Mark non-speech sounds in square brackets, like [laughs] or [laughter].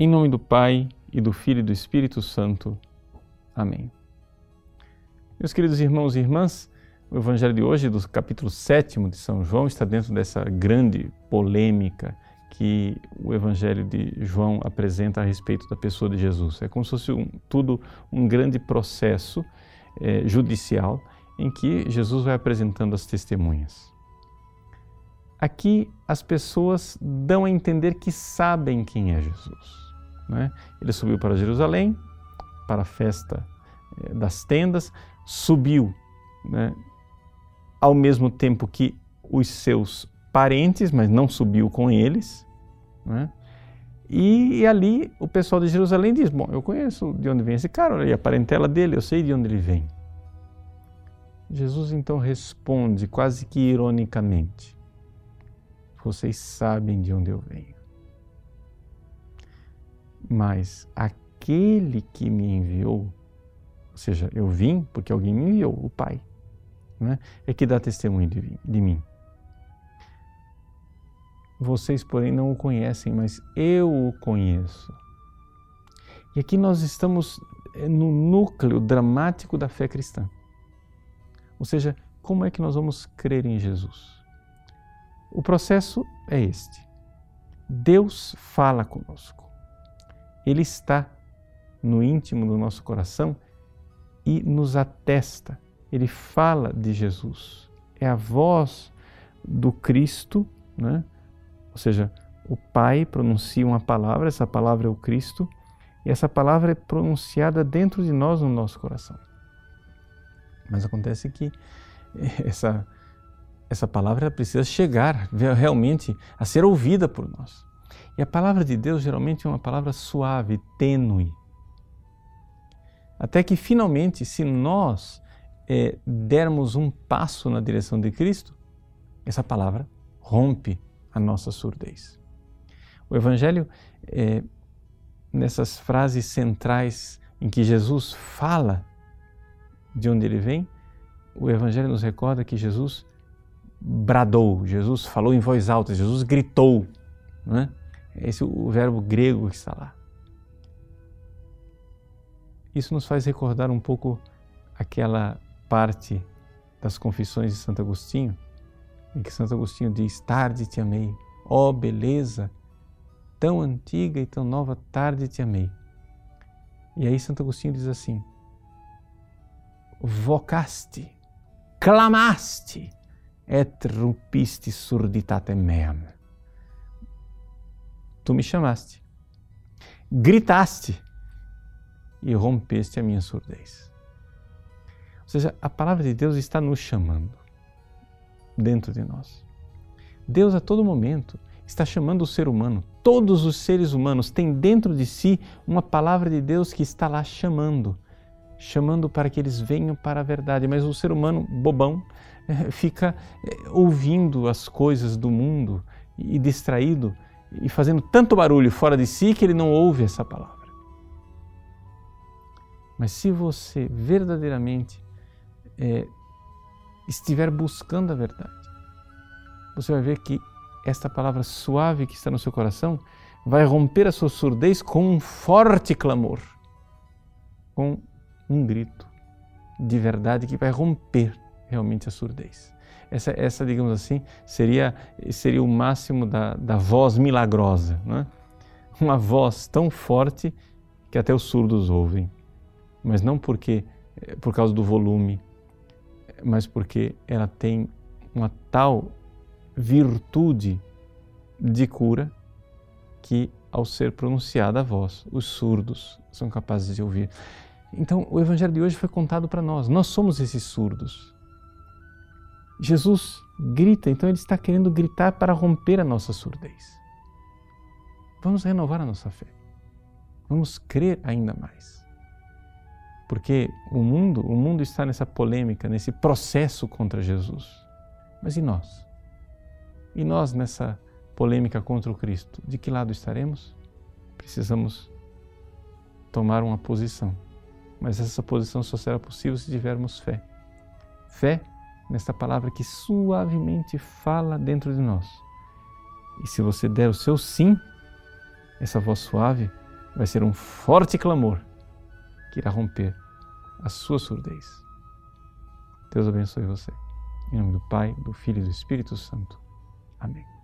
Em nome do Pai e do Filho e do Espírito Santo. Amém. Meus queridos irmãos e irmãs, o Evangelho de hoje, do capítulo 7 de São João, está dentro dessa grande polêmica que o Evangelho de João apresenta a respeito da pessoa de Jesus. É como se fosse um, tudo um grande processo é, judicial em que Jesus vai apresentando as testemunhas. Aqui as pessoas dão a entender que sabem quem é Jesus. Né? Ele subiu para Jerusalém, para a festa eh, das tendas, subiu né? ao mesmo tempo que os seus parentes, mas não subiu com eles. Né? E, e, ali o pessoal de Jerusalém diz: Bom, eu conheço de onde vem esse cara, e a parentela dele, eu sei de onde ele vem. Jesus então responde quase que ironicamente: Vocês sabem de onde eu venho mas aquele que me enviou, ou seja, eu vim porque alguém me enviou, o Pai, né? é que dá testemunho de, mim. Vocês, porém, não o conhecem, mas eu o conheço. E aqui nós estamos é, no núcleo dramático da fé cristã. Ou seja, como é que nós vamos crer em Jesus? O processo é este. Deus fala conosco. Ele está no íntimo do nosso coração e nos atesta. Ele fala de Jesus. É a voz do Cristo, né? ou seja, o Pai pronuncia uma palavra, essa palavra é o Cristo, e essa palavra é pronunciada dentro de nós, no nosso coração. Mas acontece que [laughs] essa, essa palavra precisa chegar realmente a ser ouvida por nós. E a palavra de Deus geralmente é uma palavra suave, tênue. Até que finalmente, se nós é, dermos um passo na direção de Cristo, essa palavra rompe a nossa surdez. O Evangelho, é, nessas frases centrais em que Jesus fala de onde ele vem, o Evangelho nos recorda que Jesus bradou, Jesus falou em voz alta, Jesus gritou. Não é? Esse é o verbo grego que está lá. Isso nos faz recordar um pouco aquela parte das Confissões de Santo Agostinho, em que Santo Agostinho diz: Tarde te amei, ó oh, beleza, tão antiga e tão nova, tarde te amei. E aí Santo Agostinho diz assim: Vocaste, clamaste, et rupisti surditatem meam tu me chamaste, gritaste e rompeste a minha surdez. Ou seja, a palavra de Deus está nos chamando dentro de nós. Deus a todo momento está chamando o ser humano. Todos os seres humanos têm dentro de si uma palavra de Deus que está lá chamando, chamando para que eles venham para a verdade. Mas o ser humano bobão fica eh, ouvindo as coisas do mundo e distraído e fazendo tanto barulho fora de si que ele não ouve essa palavra. Mas se você verdadeiramente é, estiver buscando a verdade, você vai ver que esta palavra suave que está no seu coração vai romper a sua surdez com um forte clamor, com um grito de verdade que vai romper realmente a surdez. Essa, essa digamos assim, seria, seria o máximo da, da voz milagrosa. Né? Uma voz tão forte que até os surdos ouvem. Mas não porque eh, por causa do volume, mas porque ela tem uma tal virtude de cura que, ao ser pronunciada a voz, os surdos são capazes de ouvir. Então, o Evangelho de hoje foi contado para nós. Nós somos esses surdos. Jesus grita, então ele está querendo gritar para romper a nossa surdez. Vamos renovar a nossa fé. Vamos crer ainda mais. Porque o mundo, o mundo está nessa polêmica, nesse processo contra Jesus. Mas e nós? E nós nessa polêmica contra o Cristo? De que lado estaremos? Precisamos tomar uma posição. Mas essa posição só será possível se tivermos fé. Fé nesta palavra que suavemente fala dentro de nós. E se você der o seu sim, essa voz suave vai ser um forte clamor que irá romper a sua surdez. Deus abençoe você. Em nome do Pai, do Filho e do Espírito Santo. Amém.